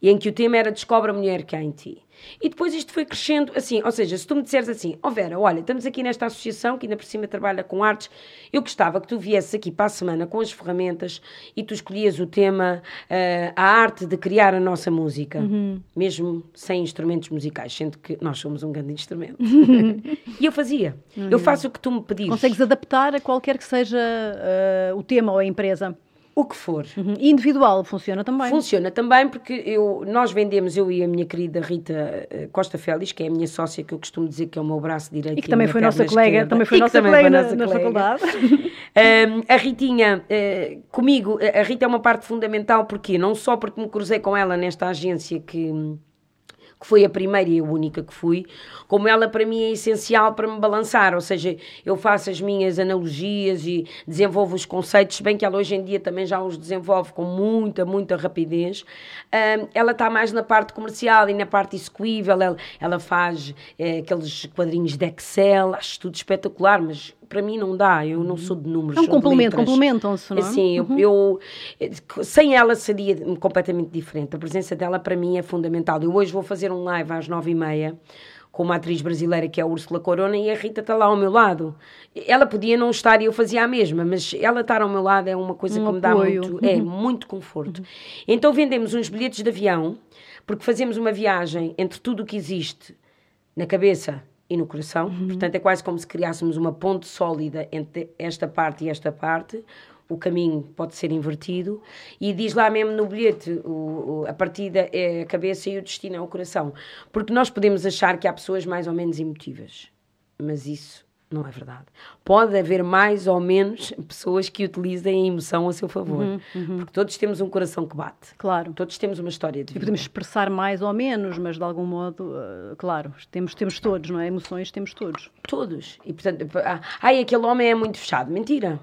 e em que o tema era Descobre a mulher que há em ti. E depois isto foi crescendo, assim, ou seja, se tu me disseres assim, ó oh Vera, olha, estamos aqui nesta associação que ainda por cima trabalha com artes, eu gostava que tu viesses aqui para a semana com as ferramentas e tu escolhias o tema, uh, a arte de criar a nossa música, uhum. mesmo sem instrumentos musicais, sendo que nós somos um grande instrumento. *laughs* e eu fazia. Uhum. Eu faço o que tu me pedires. Consegues adaptar a qualquer que seja uh, o tema ou a empresa? O que for. Uhum. Individual funciona também? Funciona também porque eu, nós vendemos, eu e a minha querida Rita eh, Costa Félix, que é a minha sócia, que eu costumo dizer que é o meu braço direito. E que também foi nossa colega, esquerda, também foi nossa também colega, nossa na, colega. na faculdade. *laughs* *laughs* um, a Ritinha, uh, comigo, a Rita é uma parte fundamental, porque não só porque me cruzei com ela nesta agência que que foi a primeira e a única que fui, como ela para mim é essencial para me balançar, ou seja, eu faço as minhas analogias e desenvolvo os conceitos, bem que ela hoje em dia também já os desenvolve com muita, muita rapidez. Um, ela está mais na parte comercial e na parte execuível, ela, ela faz é, aqueles quadrinhos de Excel, acho tudo espetacular, mas para mim não dá, eu não sou de números. É um complemento, complementam-se, não é? Sim, uhum. eu, eu, sem ela seria completamente diferente. A presença dela para mim é fundamental. Eu hoje vou fazer um live às nove e meia com uma atriz brasileira que é a Úrsula Corona e a Rita está lá ao meu lado. Ela podia não estar e eu fazia a mesma, mas ela estar ao meu lado é uma coisa um que me dá muito, é, uhum. muito conforto. Uhum. Então vendemos uns bilhetes de avião, porque fazemos uma viagem entre tudo o que existe na cabeça e no coração. Uhum. Portanto, é quase como se criássemos uma ponte sólida entre esta parte e esta parte. O caminho pode ser invertido. E diz lá mesmo no bilhete: o, o, a partida é a cabeça e o destino é o coração. Porque nós podemos achar que há pessoas mais ou menos emotivas, mas isso não é verdade. Pode haver mais ou menos pessoas que utilizem a emoção a seu favor. Uhum, uhum. Porque todos temos um coração que bate. Claro. Todos temos uma história de vida. E podemos expressar mais ou menos, mas de algum modo, uh, claro, temos, temos todos, não é? Emoções temos todos. Todos. E portanto, ah, ai, aquele homem é muito fechado. Mentira.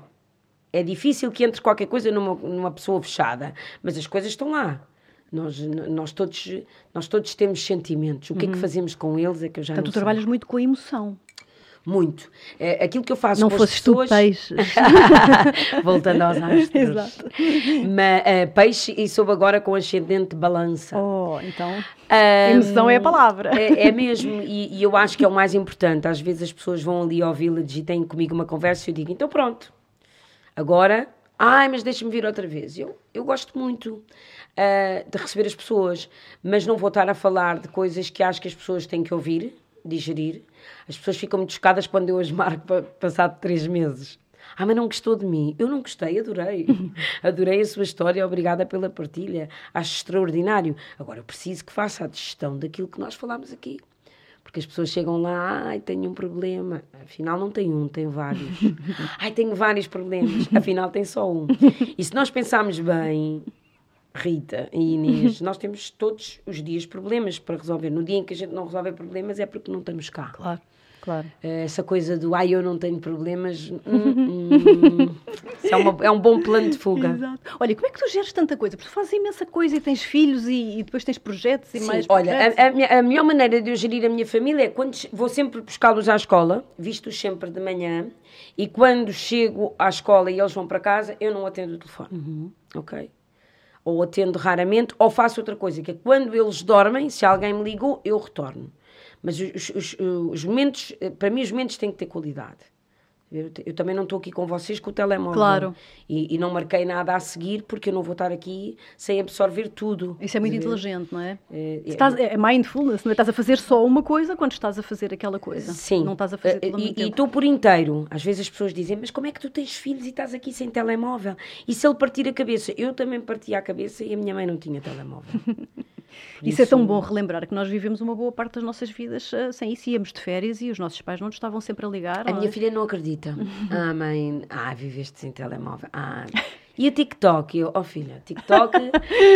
É difícil que entre qualquer coisa numa, numa pessoa fechada, mas as coisas estão lá. Nós, nós, todos, nós todos temos sentimentos. O que uhum. é que uhum. fazemos com eles é que eu já Portanto, tu trabalhas muito com a emoção muito. É, aquilo que eu faço não com as pessoas... Não peixes. *laughs* Voltando aos *laughs* astros. Exato. Mas, uh, peixe e soube agora com ascendente balança. Oh, então... Um, emoção é a palavra. É, é mesmo, e, e, eu acho que é o mais importante. Às vezes as pessoas vão ali ao Village e têm comigo uma conversa e eu digo, então pronto, agora... Ai, mas deixa-me vir outra vez. Eu, eu gosto muito uh, de receber as pessoas, mas não vou estar a falar de coisas que acho que as pessoas têm que ouvir, digerir, as pessoas ficam muito chocadas quando eu as marco para passar três meses. Ah, mas não gostou de mim. Eu não gostei, adorei. *laughs* adorei a sua história, obrigada pela partilha. Acho extraordinário. Agora, eu preciso que faça a gestão daquilo que nós falámos aqui. Porque as pessoas chegam lá, ai, tenho um problema. Afinal, não tem um, tem vários. *laughs* ai, tenho vários problemas. *laughs* Afinal, tem só um. E se nós pensarmos bem, Rita e Inês, *laughs* nós temos todos os dias problemas para resolver. No dia em que a gente não resolve problemas é porque não estamos cá. Claro. Claro. Eh, essa coisa do ai, eu não tenho problemas, hum, *laughs* hum, é, uma, é, um bom plano de fuga. Exato. Olha, como é que tu geres tanta coisa? Porque tu fazes imensa coisa e tens filhos e, e depois tens projetos e Sim, mais olha, projetos. A, a, minha, a, melhor maneira de eu gerir a minha família é quando vou sempre buscá-los à escola, visto-os sempre de manhã, e quando chego à escola e eles vão para casa, eu não atendo o telefone. Uhum. Ok? Ou atendo raramente, ou faço outra coisa, que é quando eles dormem, se alguém me ligou, eu retorno. Mas os, os, os momentos, eh, para mim, os momentos têm que ter qualidade. Eu, eu, também não estou aqui com vocês com o telemóvel. Claro. E, e, não marquei nada a seguir porque eu não vou estar aqui sem absorver tudo. Isso é muito inteligente, não é? É, é, estás, é mindfulness, não é? Estás a fazer só uma coisa quando estás a fazer aquela coisa. Sim. Não estás a fazer tudo E estou por inteiro. Às vezes as pessoas dizem, mas como é que tu tens filhos e estás aqui sem telemóvel? E se ele partir a cabeça? Eu também parti a cabeça e a minha mãe não tinha telemóvel. *laughs* Isso, isso, é tão bom relembrar que nós vivemos uma boa parte das nossas vidas uh, sem isso. Íamos de férias e os nossos pais não nos estavam sempre a ligar. A minha filha não acredita. *laughs* ah, mãe, ah, viveste sem telemóvel. Ah. E o TikTok? Eu, oh filha, TikTok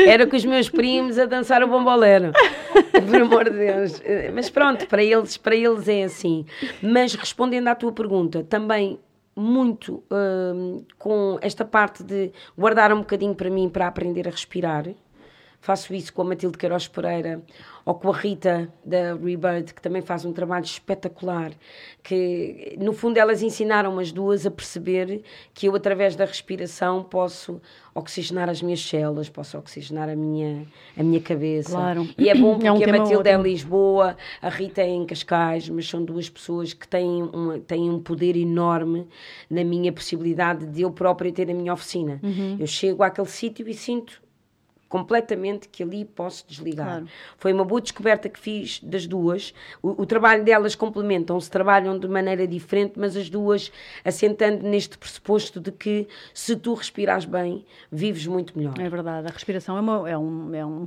era com os meus primos a dançar o bombolero. *laughs* Por amor de Deus. Mas pronto, para eles, para eles é assim. Mas respondendo à tua pergunta, também muito uh, com esta parte de guardar um bocadinho para mim para aprender a respirar faço isso com a Matilde Queiroz Pereira ou com a Rita da Rebirth, que também faz um trabalho espetacular, que no fundo elas ensinaram as duas a perceber que eu através da respiração posso oxigenar as minhas células, posso oxigenar a minha, a minha cabeça. Claro. E é bom porque É um a Matilde é em. Lisboa, a Rita é em Cascais, mas são duas pessoas que têm, uma, têm um poder enorme na minha possibilidade de eu própria ter a minha oficina. Uhum. Eu chego àquele sítio e sinto completamente que ali posso desligar. Claro. Foi uma boa descoberta que fiz das duas. O, o trabalho delas complementam-se, trabalham de maneira diferente, mas as duas assentando neste pressuposto de que se tu respirares bem, vives muito melhor. É verdade, a respiração é, uma, é, um, é um,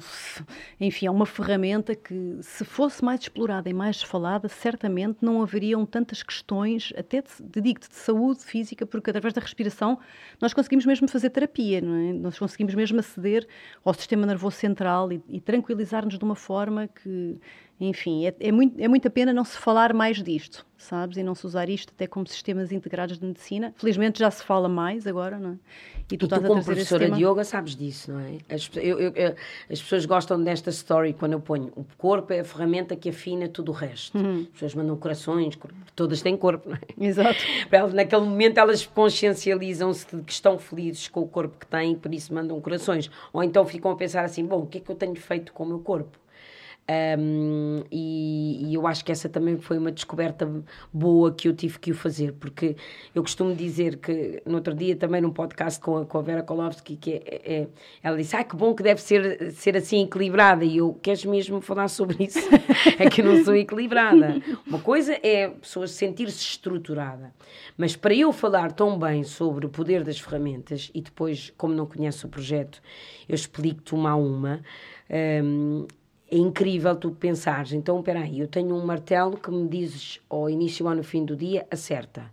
enfim, é uma ferramenta que, se fosse mais explorada e mais falada, certamente não haveriam tantas questões, até de, digo-te, de saúde física, porque através da respiração nós conseguimos mesmo fazer terapia, não é? Nós conseguimos mesmo aceder ao sistema nervoso central e, e tranquilizar-nos de uma forma que, enfim, é, é, muito, é muita pena não se falar mais disto, sabes? E não se usar isto até como sistemas integrados de medicina. Felizmente já se fala mais agora, não é? E tu, e tu como professora de yoga, sabes disso, não é? As, eu, eu, eu, as pessoas gostam desta story quando eu ponho o corpo é a ferramenta que afina tudo o resto. Uhum. As pessoas mandam corações, todas têm corpo, não é? Exato. *laughs* Naquele momento elas consciencializam-se de que estão felizes com o corpo que têm e por isso mandam corações. Ou então ficam a pensar assim: bom, o que é que eu tenho feito com o meu corpo? Um, e, e, eu acho que essa também foi uma descoberta boa que eu tive que o fazer, porque eu costumo dizer que no outro dia também num podcast com a, com a Vera Kolovski, que é, é, ela disse: Ah, que bom que deve ser, ser assim equilibrada. E eu, queres mesmo falar sobre isso? *laughs* é que eu não sou equilibrada. Uma coisa é a pessoa sentir-se estruturada, mas para eu falar tão bem sobre o poder das ferramentas, e depois, como não conheço o projeto, eu explico-te uma a uma. Um, é incrível tu pensares, então, espera aí, eu tenho um martelo que me dizes ao início ou no fim do dia, acerta.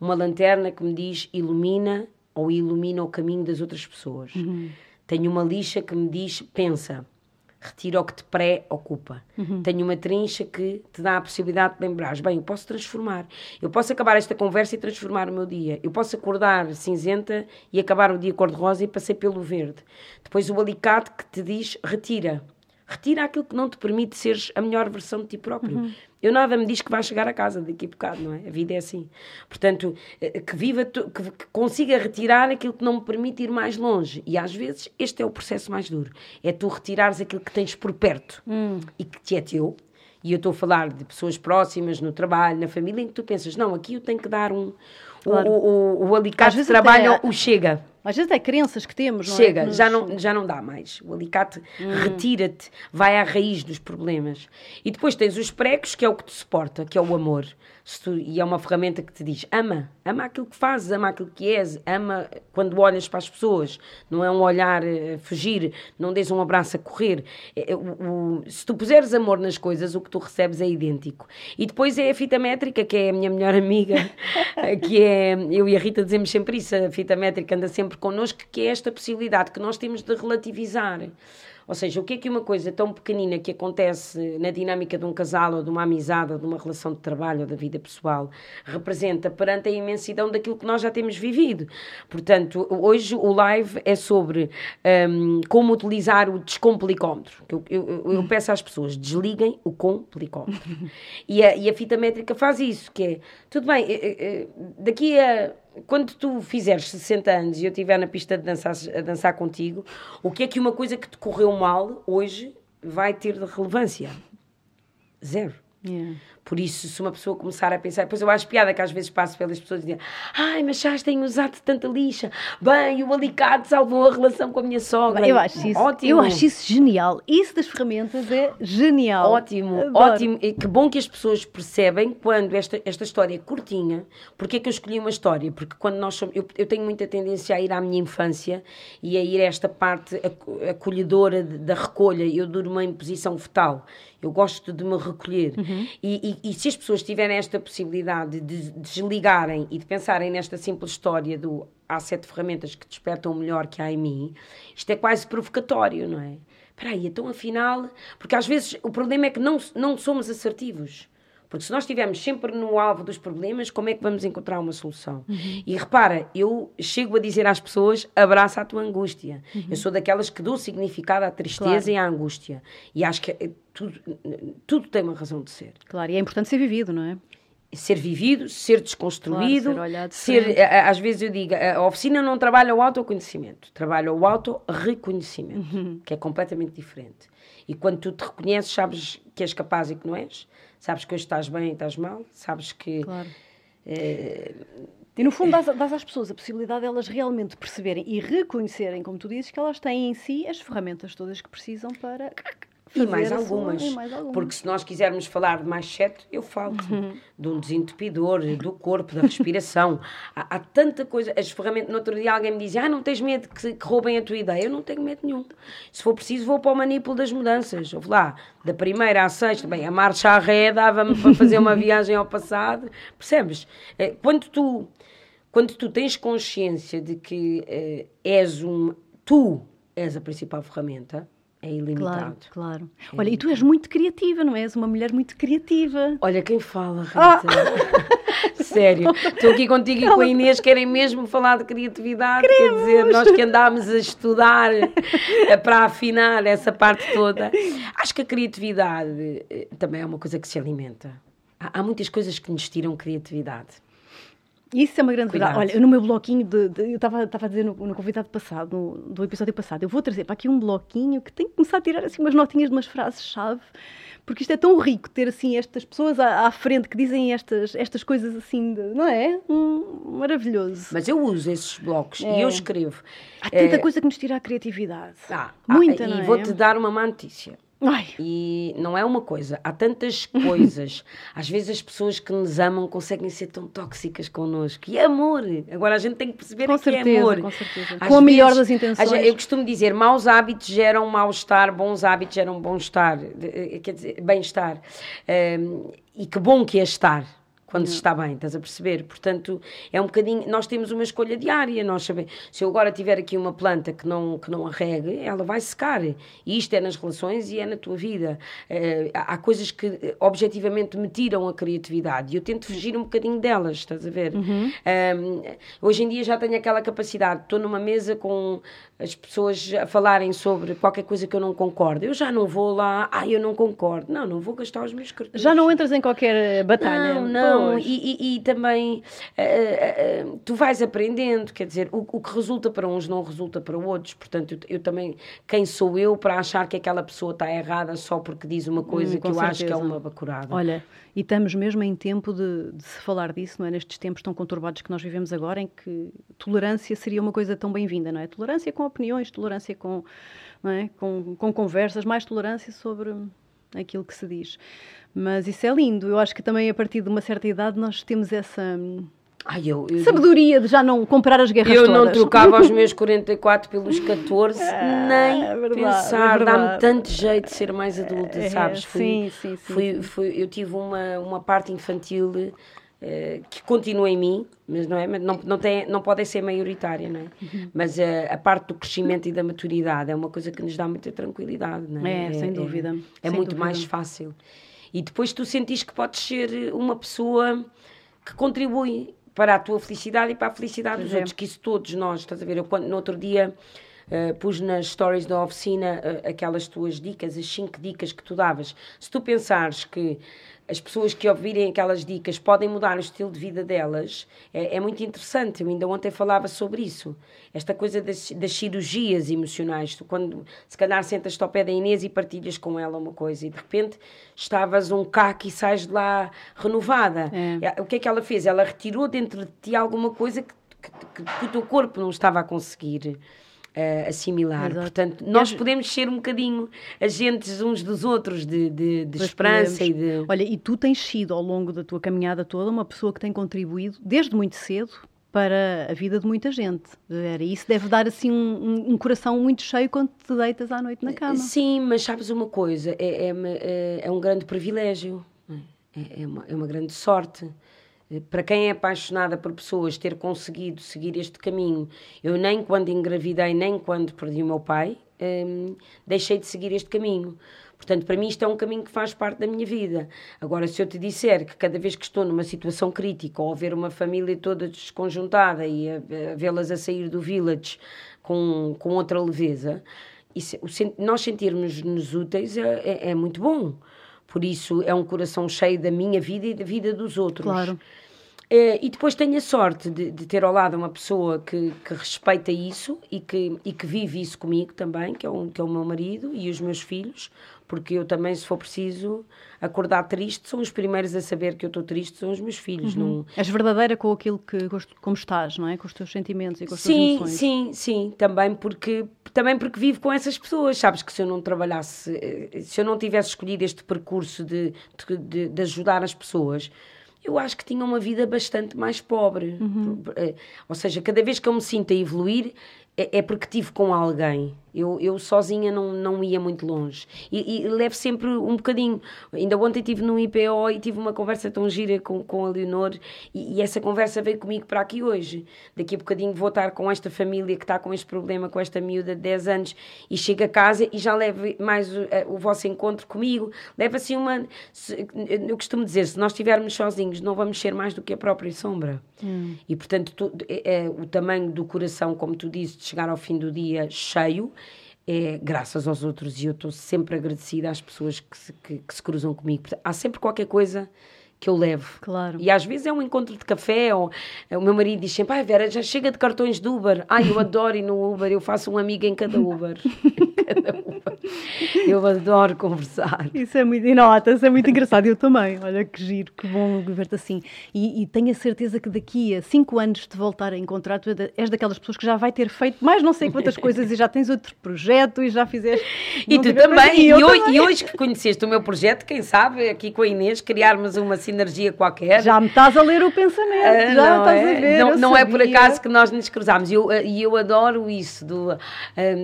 Uma lanterna que me diz ilumina ou ilumina o caminho das outras pessoas. Uhum. Tenho uma lixa que me diz pensa, retira o que te pré-ocupa. Uhum. Tenho uma trincha que te dá a possibilidade de lembrares, bem, eu posso transformar. Eu posso acabar esta conversa e transformar o meu dia. Eu posso acordar cinzenta e acabar o dia cor-de-rosa e passei pelo verde. Depois o alicate que te diz retira retira aquilo que não te permite seres a melhor versão de ti próprio. Uhum. Eu nada me diz que vais chegar a casa daqui a bocado, não é? A vida é assim. Portanto, que viva, tu, que, que, consiga retirar aquilo que não me permite ir mais longe. E às vezes este é o processo mais duro. É tu retirares aquilo que tens por perto hum. e que te é teu. E eu estou a falar de pessoas próximas, no trabalho, na família, em que tu pensas, não, aqui eu tenho que dar um... Claro. O, o, o alicate de trabalho, até... o chega. Às vezes é crenças que temos, não Chega, é? Nos... já, não, já não dá mais. O alicate hum. retira-te, vai à raiz dos problemas. E depois tens os pregos, que é o que te suporta, que é o amor. Tu, e é uma ferramenta que te diz: ama, ama aquilo que fazes, ama aquilo que és, ama quando olhas para as pessoas. Não é um olhar a fugir, não dês um abraço a correr. É, o, o, se tu puseres amor nas coisas, o que tu recebes é idêntico. E depois é a fita métrica, que é a minha melhor *laughs* amiga, que é. Eu e a Rita dizemos sempre isso, a fita métrica anda sempre connosco, que é esta possibilidade que nós temos de relativizar. Ou seja, o que é que uma coisa tão pequenina que acontece na dinâmica de um casal ou de uma amizade ou de uma relação de trabalho ou da vida pessoal representa perante a imensidão daquilo que nós já temos vivido. Portanto, hoje o live é sobre um, como utilizar o descomplicómetro. Eu, eu, eu, peço às pessoas, desliguem o complicómetro. e, a, e a fita métrica faz isso, que é, tudo bem, daqui a quando tu fizeres 60 anos e eu estiver na pista de dançar, a dançar contigo, o que é que uma coisa que te correu mal hoje vai ter relevância? Zero. Yeah. Por isso, se uma pessoa começar a pensar, depois eu acho piada que às vezes passo pelas pessoas e dizem ai, mas já têm usado tanta lixa, bem, o alicate salvou a relação com a minha sogra. Eu acho isso, ótimo. Eu acho isso genial. Isso das ferramentas é genial. Ótimo, Adoro. ótimo. E que bom que as pessoas percebem quando esta, esta história é curtinha. Porque é que eu escolhi uma história? Porque quando nós somos. Eu, eu tenho muita tendência a ir à minha infância e a ir a esta parte acolhedora da recolha. Eu durmo em posição fetal. Eu gosto de me recolher. Uhum. E, e, e, se as pessoas tiverem esta possibilidade de desligarem e de pensarem nesta simples história do há sete ferramentas que despertam o melhor que há em mim, isto é quase provocatório, não é? Espera aí, então afinal... Porque às vezes o problema é que não, não somos assertivos. Porque se nós estivermos sempre no alvo dos problemas, como é que vamos encontrar uma solução? Uhum. E repara, eu chego a dizer às pessoas: abraça a tua angústia. Uhum. Eu sou daquelas que dou significado à tristeza claro. e à angústia. E acho que eh, tudo, tudo tem uma razão de ser. Claro, e é importante ser vivido, não é? Ser vivido, ser desconstruído, claro, ser, ser às vezes eu digo, a oficina não trabalha o autoconhecimento, trabalha o auto-reconhecimento, uhum. que é completamente diferente. E quando tu te reconheces, sabes que és capaz e que não és, sabes que hoje estás bem e estás mal, sabes que. Claro. É... E no fundo, *laughs* dás, dás às pessoas a possibilidade de elas realmente perceberem e reconhecerem, como tu dizes, que elas têm em si as ferramentas todas que precisam para e mais, algumas, e mais, algumas, Porque se nós quisermos falar de mais sete, eu falo uhum. de um desentupidor, do corpo, da respiração. *laughs* há, há, tanta coisa. As ferramentas. No outro dia alguém me dizia: Ah, não tens medo que, que, roubem a tua ideia? Eu não tenho medo nenhum. Se for preciso, vou para o manipulo das mudanças. Vou lá, da primeira à sexta, bem, a marcha à ré dava-me para fazer uma *laughs* viagem ao passado. Percebes? Eh, quando tu, quando tu tens consciência de que uh, és um. Tu és a principal ferramenta é ilimitado. Claro, claro. É Olha, ilimitado. e tu és muito criativa, não é? És uma mulher muito criativa. Olha, quem fala! Rita? Ah! *laughs* Sério, estou aqui contigo e com a Inês, querem mesmo falar de criatividade. Queremos. Quer dizer, nós que andámos a estudar eh, para afinar essa parte toda. Acho que a criatividade eh, também é uma coisa que se alimenta. Há, há muitas coisas que nos tiram criatividade. Isso é uma grande verdade. Olha, no meu bloquinho, de, de eu estava a dizer no, no, convidado passado, no, do episódio passado, eu vou trazer para aqui um bloquinho que tem que começar a tirar assim umas notinhas de umas frases-chave, porque isto é tão rico ter assim estas pessoas à, à frente que dizem estas, estas coisas assim, de, não é? Um, maravilhoso. Mas eu uso esses blocos é. e eu escrevo. Há tanta é... coisa que nos tira a criatividade. Ah, Muita, ah, E é? vou-te dar uma má notícia. Ai. E não é uma coisa, há tantas *laughs* coisas. Às vezes as pessoas que nos amam conseguem ser tão tóxicas connosco. E é amor. Agora a gente tem que perceber com que é certeza, é amor. Com certeza. Às com a melhor das intenções. Eu costumo dizer, maus hábitos geram mal-estar, bons hábitos geram bom-estar. Eh, quer dizer, bem-estar. Um, e que bom que é estar quando se está bem, estás a perceber? Portanto, é um bocadinho. Nós temos uma escolha diária. Nós sabemos, se eu agora tiver aqui uma planta que não, que não arregue, ela vai secar. E isto é nas relações e é na tua vida. Uh, há coisas que objetivamente me tiram a criatividade e eu tento fugir um bocadinho delas, estás a ver? Uhum. Um, hoje em dia já tenho aquela capacidade. Estou numa mesa com as pessoas a falarem sobre qualquer coisa que eu não concordo. Eu já não vou lá, ah, eu não concordo. Não, não vou gastar os meus cartões. Já não entras em qualquer batalha. Não, não. E, e, e, também uh, uh, tu vais aprendendo, quer dizer, o, o, que resulta para uns não resulta para outros. Portanto, eu, eu, também, quem sou eu para achar que aquela pessoa está errada só porque diz uma coisa hum, que eu certeza. acho que é uma bacurada? Olha, e estamos mesmo em tempo de, de, se falar disso, não é? Nestes tempos tão conturbados que nós vivemos agora, em que tolerância seria uma coisa tão bem-vinda, não é? Tolerância com opiniões, tolerância com, não é? com, com conversas, mais tolerância sobre aquilo que se diz. Mas isso é lindo. Eu acho que também a partir de uma certa idade nós temos essa. Ai, eu, eu, Sabedoria de já não comprar as guerras eu todas. Eu não trocava os *laughs* meus 44 pelos 14, ah, nem é verdade, pensar. É Dá-me tanto jeito de ser mais adulta, é, sabes? Fui, sim, sim, sim, fui, sim. Fui, eu tive uma, uma parte infantil uh, que continua em mim, mas não é? Não, não, tem, não pode ser maioritária, não é? Uhum. Mas uh, a parte do crescimento e da maturidade é uma coisa que nos dá muita tranquilidade, não é? É, sem dúvida. É, é sem muito dúvida. mais fácil. E depois tu sentires que podes ser uma pessoa que contribui para a tua felicidade e para a felicidade pois dos é. outros, que isso todos nós, estás a ver? Eu quando, no outro dia uh, pus nas stories da oficina uh, aquelas tuas dicas, as cinco dicas que tu davas. Se tu pensares que as pessoas que ouvirem aquelas dicas podem mudar o estilo de vida delas, é, é muito interessante. Eu ainda ontem falava sobre isso. Esta coisa das, das, cirurgias emocionais. Tu, quando se calhar sentas-te ao pé da Inês e partilhas com ela uma coisa e de repente estavas um caco e sais de lá renovada. É. O que é que ela fez? Ela retirou dentro de ti alguma coisa que, que, que, que o teu corpo não estava a conseguir uh, assimilar. Exato. Portanto, nós podemos ser um bocadinho agentes uns dos outros de, de, de esperança podemos. e de. Olha, e tu tens sido ao longo da tua caminhada toda uma pessoa que tem contribuído desde muito cedo para a vida de muita gente. Era isso deve dar assim um, um, coração muito cheio quando te deitas à noite na cama. Sim, mas sabes uma coisa, é, é, é, é um grande privilégio, é, é, uma, é uma grande sorte. Para quem é apaixonada por pessoas, ter conseguido seguir este caminho, eu nem quando engravidei, nem quando perdi o meu pai, hum, deixei de seguir este caminho. Portanto, para mim isto é um caminho que faz parte da minha vida. Agora, se eu te disser que cada vez que estou numa situação crítica ou ver uma família toda desconjuntada e a, a vê-las a sair do village com, com outra leveza, isso, o, nós sentirmos-nos úteis é, é, é muito bom. Por isso, é um coração cheio da minha vida e da vida dos outros. Claro. É, e depois tenho a sorte de, de, ter ao lado uma pessoa que, que respeita isso e que, e que vive isso comigo também, que é, um, que é o meu marido e os meus filhos, porque eu também, se for preciso acordar triste, são os primeiros a saber que eu estou triste, são os meus filhos. Uhum. Não... És verdadeira com aquilo que, como estás, não é? Com os teus sentimentos e com as sim, tuas emoções. Sim, sim, também porque, também porque vivo com essas pessoas. Sabes que se eu não trabalhasse, eh, se eu não tivesse escolhido este percurso de, de, de ajudar as pessoas eu acho que tinha uma vida bastante mais pobre. Uhum. Eh, ou seja, cada vez que eu me sinto a evoluir, é, é porque tive com alguém. Eu, eu sozinha não, não ia muito longe. E, e levo sempre um bocadinho. Ainda ontem estive num IPO e tive uma conversa tão gira com, com a Leonor e, e, essa conversa veio comigo para aqui hoje. Daqui a bocadinho vou estar com esta família que está com este problema, com esta miúda de 10 anos e chego a casa e já levo mais o, o vosso encontro comigo. Leva assim uma. Se, eu costumo dizer, se nós estivermos sozinhos, não vamos ser mais do que a própria sombra. Hum. E portanto, tu, é, é, o tamanho do coração, como tu disse, de chegar ao fim do dia cheio é graças aos outros e eu estou sempre agradecida às pessoas que se, que, que se cruzam comigo. Há sempre qualquer coisa que eu levo. Claro. E às vezes é um encontro de café, ou eh, o meu marido diz sempre, ai Vera, já chega de cartões de Uber. Ai, eu adoro ir no Uber, eu faço um amigo em cada Uber. *laughs* cada Uber. Eu adoro conversar. Isso é muito, e nota, isso é muito engraçado, eu também. Olha que giro, que bom ver-te assim. E, e, tenho a certeza que daqui a cinco anos te voltar a encontrar, tu és daquelas pessoas que já vai ter feito mais não sei quantas coisas e já tens outro projeto e já fizeste... E tu também, e, hoje, também. e hoje que conheceste o meu projeto, quem sabe, aqui com a Inês, criarmos uma sinergia qualquer. Já me estás a ler o pensamento, ah, já estás é? a ver. Não, não é por acaso que nós nos cruzámos. E eu, eu adoro isso do uh,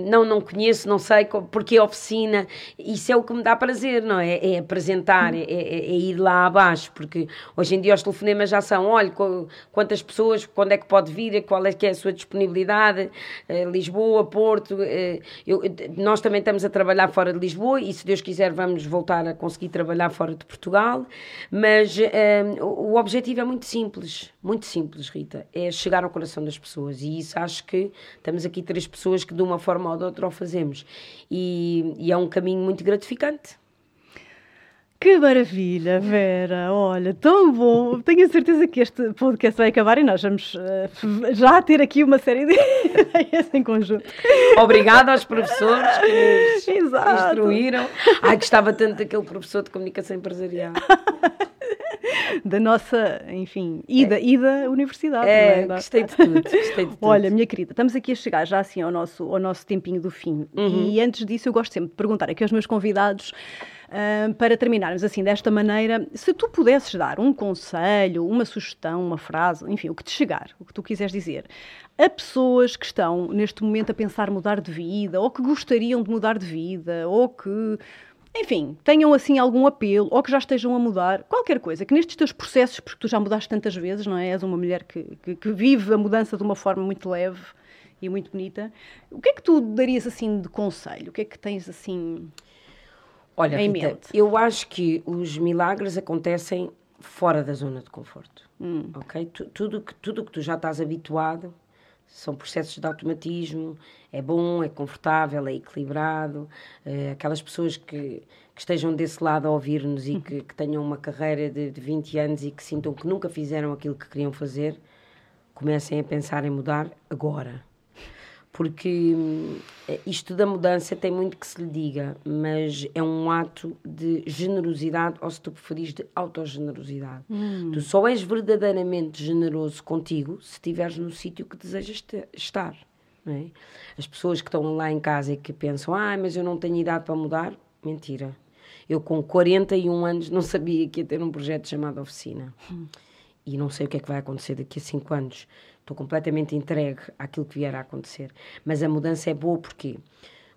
não, não conheço, não sei, porque a oficina, isso é o que me dá prazer, não é? É apresentar, é, é, é, ir lá abaixo, porque hoje em dia os telefonemas já são, olha, quantas pessoas, quando é que pode vir, qual é que é a sua disponibilidade, uh, Lisboa, Porto, uh, eu, nós também estamos a trabalhar fora de Lisboa e se Deus quiser vamos voltar a conseguir trabalhar fora de Portugal, mas o objetivo é muito simples, muito simples, Rita, é chegar ao coração das pessoas e isso acho que estamos aqui três pessoas que de uma forma ou de outra o fazemos e, e é um caminho muito gratificante. Que maravilha, Vera! Olha, tão bom! Tenho a certeza que este podcast vai acabar e nós vamos uh, já ter aqui uma série de *laughs* ideias em conjunto. Obrigada aos professores que nos instruíram. Ai, gostava tanto daquele professor de comunicação empresarial. *laughs* da nossa, enfim, ida, é. ida universidade. É, é? gostei de tudo, gostei de *laughs* tudo. Olha, minha querida, estamos aqui a chegar já assim ao nosso, ao nosso tempinho do fim. Uhum. E antes disso, eu gosto sempre de perguntar aqui aos meus convidados. Uh, para terminarmos assim desta maneira, se tu pudesses dar um conselho, uma sugestão, uma frase, enfim, o que te chegar, o que tu quiseres dizer, a pessoas que estão neste momento a pensar mudar de vida, ou que gostariam de mudar de vida, ou que enfim, tenham assim algum apelo ou que já estejam a mudar, qualquer coisa, que nestes teus processos, porque tu já mudaste tantas vezes, não é? És uma mulher que, que, que vive a mudança de uma forma muito leve e muito bonita. O que é que tu darias assim de conselho? O que é que tens assim Olha, em Rita, mente? eu acho que os milagres acontecem fora da zona de conforto, hum. ok? tudo que tudo que tu já estás habituado são processos de automatismo, é bom, é confortável, é equilibrado. Uh, aquelas pessoas que, que, estejam desse lado a ouvir-nos e que, que, tenham uma carreira de, de 20 anos e que sintam que nunca fizeram aquilo que queriam fazer, comecem a pensar em mudar agora porque hum, isto da mudança tem muito que se lhe diga, mas é um ato de generosidade, ou se tu preferires, de autogenerosidade. Hum. Tu só és verdadeiramente generoso contigo se estiveres no sítio que desejas estar. É? As pessoas que estão lá em casa e que pensam, ah, mas eu não tenho idade para mudar, mentira. Eu, com 41 anos, não sabia que ia ter um projeto chamado Oficina. Hum. E não sei o que é que vai acontecer daqui a 5 anos Estou completamente entregue àquilo que vier a acontecer. Mas a mudança é boa porque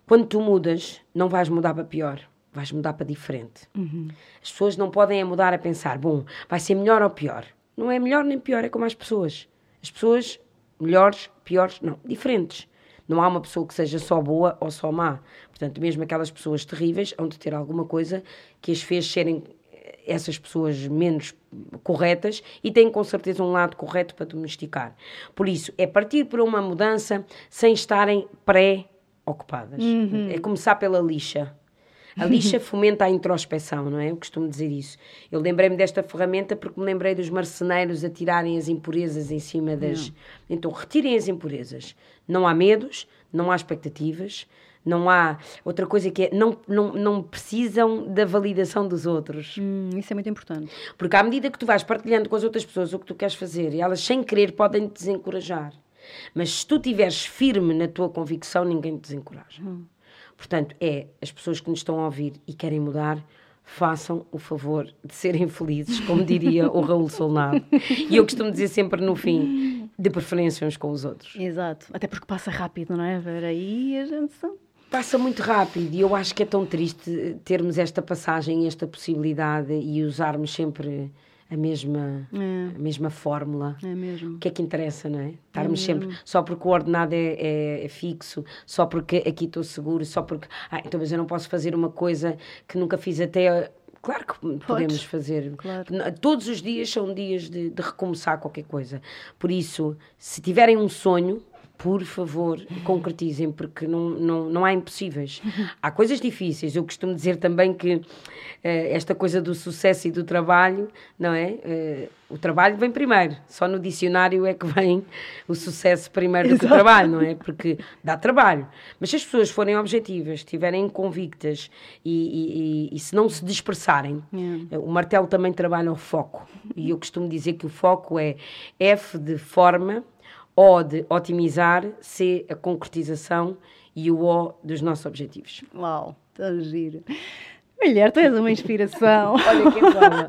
quando tu mudas, não vais mudar para pior, vais mudar para diferente. Uhum. As pessoas não podem é mudar a pensar, bom, vai ser melhor ou pior. não é melhor nem pior, é como as pessoas. As pessoas, melhores, piores, não, diferentes. Não há uma pessoa que seja só boa ou só má. Portanto, mesmo aquelas pessoas terríveis hão de ter alguma coisa que as fez serem essas pessoas menos corretas e têm com certeza um lado correto para domesticar. Por isso, é partir para uma mudança sem estarem pré-ocupadas. Uhum. É começar pela lixa. A lixa *laughs* fomenta a introspeção, não é? Eu costumo dizer isso. Eu lembrei-me desta ferramenta porque me lembrei dos marceneiros a tirarem as impurezas em cima das. Não. Então, retirem as impurezas. Não há medos, não há expectativas, não há outra coisa que é não, não, não precisam da validação dos outros. Hum, isso é muito importante. Porque à medida que tu vais partilhando com as outras pessoas o que tu queres fazer, e elas sem querer podem te desencorajar. Mas se tu estiveres firme na tua convicção, ninguém te desencoraja. Hum. Portanto, é as pessoas que nos estão a ouvir e querem mudar, façam o favor de serem felizes, como diria o Raul Solnado. E eu costumo dizer sempre no fim, de preferência uns com os outros. Exato, até porque passa rápido, não é? Ver aí a gente Passa muito rápido e eu acho que é tão triste termos esta passagem, esta possibilidade e usarmos sempre a mesma, é. a mesma fórmula. É mesmo. O que é que interessa, não é? Estarmos é sempre só porque o ordenado é, é, é fixo, só porque aqui estou seguro, só porque. Ah, então, mas eu não posso fazer uma coisa que nunca fiz até. Claro que podemos Pode. fazer. Claro. Todos os dias são dias de, de recomeçar qualquer coisa. Por isso, se tiverem um sonho, por favor, concretizem, porque não, não, não há impossíveis. Há coisas difíceis. Eu costumo dizer também que uh, esta coisa do sucesso e do trabalho, não é? Uh, o trabalho vem primeiro. Só no dicionário é que vem o sucesso primeiro do que o trabalho, não é? Porque dá trabalho. Mas se as pessoas forem objetivas, estiverem convictas e, e, e, e, se não se dispersarem, yeah. o martelo também trabalha o foco. E eu costumo dizer que o foco é F de forma, o de otimizar, C, a concretização e o O dos nossos objetivos. Uau, tão giro. Mulher, tu és uma inspiração. *laughs* Olha que fala.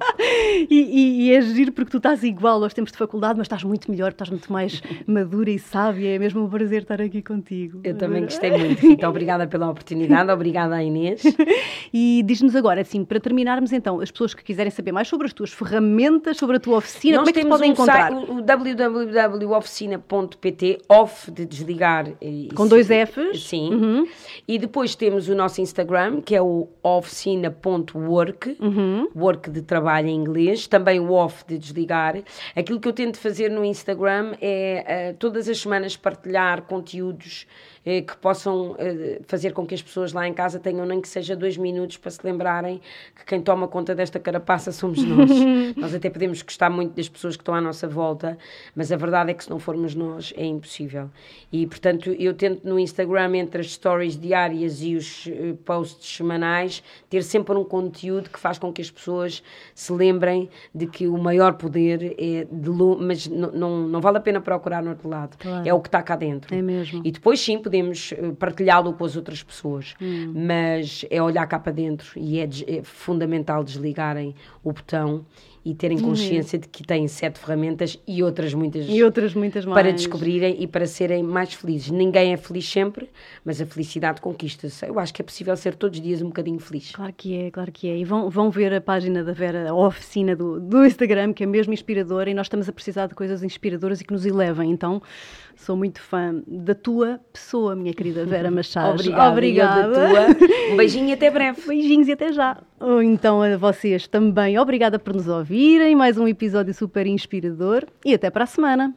e, e, e é giro porque tu estás igual aos tempos de faculdade, mas estás muito melhor, estás muito mais madura e sábia. É mesmo um prazer estar aqui contigo. Eu também gostei *laughs* muito, Rita. Obrigada pela oportunidade, obrigada à Inês. *laughs* e diz-nos agora, assim, para terminarmos então, as pessoas que quiserem saber mais sobre as tuas ferramentas, sobre a tua oficina, Nós como é que podem um encontrar? Site, o www.oficina.pt, off de desligar. Com dois Fs? Sim. Uhum. E depois temos o nosso Instagram, que é o oficina oficina.work, uhum. work de trabalho em inglês, também o off de desligar. Aquilo que eu tento fazer no Instagram é uh, todas as semanas partilhar conteúdos que possam eh, fazer com que as pessoas lá em casa tenham nem que seja dois minutos para se lembrarem que quem toma conta desta carapaça somos *laughs* nós. nós até podemos gostar muito das pessoas que estão à nossa volta, mas a verdade é que se não formos nós é impossível. E portanto eu tento no Instagram, entre as stories diárias e os uh, posts semanais, ter sempre um conteúdo que faz com que as pessoas se lembrem de que o maior poder é de mas não, não vale a pena procurar no outro lado. Claro. É o que está cá dentro. É mesmo. E depois sim podemos eh, partilhá-lo com as outras pessoas, hum. mas é olhar cá para dentro e é, é fundamental desligarem o botão e terem uhum. consciência de que têm sete ferramentas e outras muitas, e outras muitas mais. para descobrirem e para serem mais felizes. Ninguém é feliz sempre, mas a felicidade conquista-se. Eu acho que é possível ser todos os dias um bocadinho feliz. Claro que é, claro que é. E vão, vão ver a página da Vera, a oficina do, do Instagram, que é mesmo inspiradora e nós estamos a precisar de coisas inspiradoras e que nos elevem. Então, sou muito fã da tua pessoa, minha querida Vera *laughs* Machado. Obrigada. Obrigada. *laughs* Um beijinho e até breve. Beijinhos e até já. Ou então a vocês também. Obrigada por nos ouvirem. Mais um episódio super inspirador e até para a semana.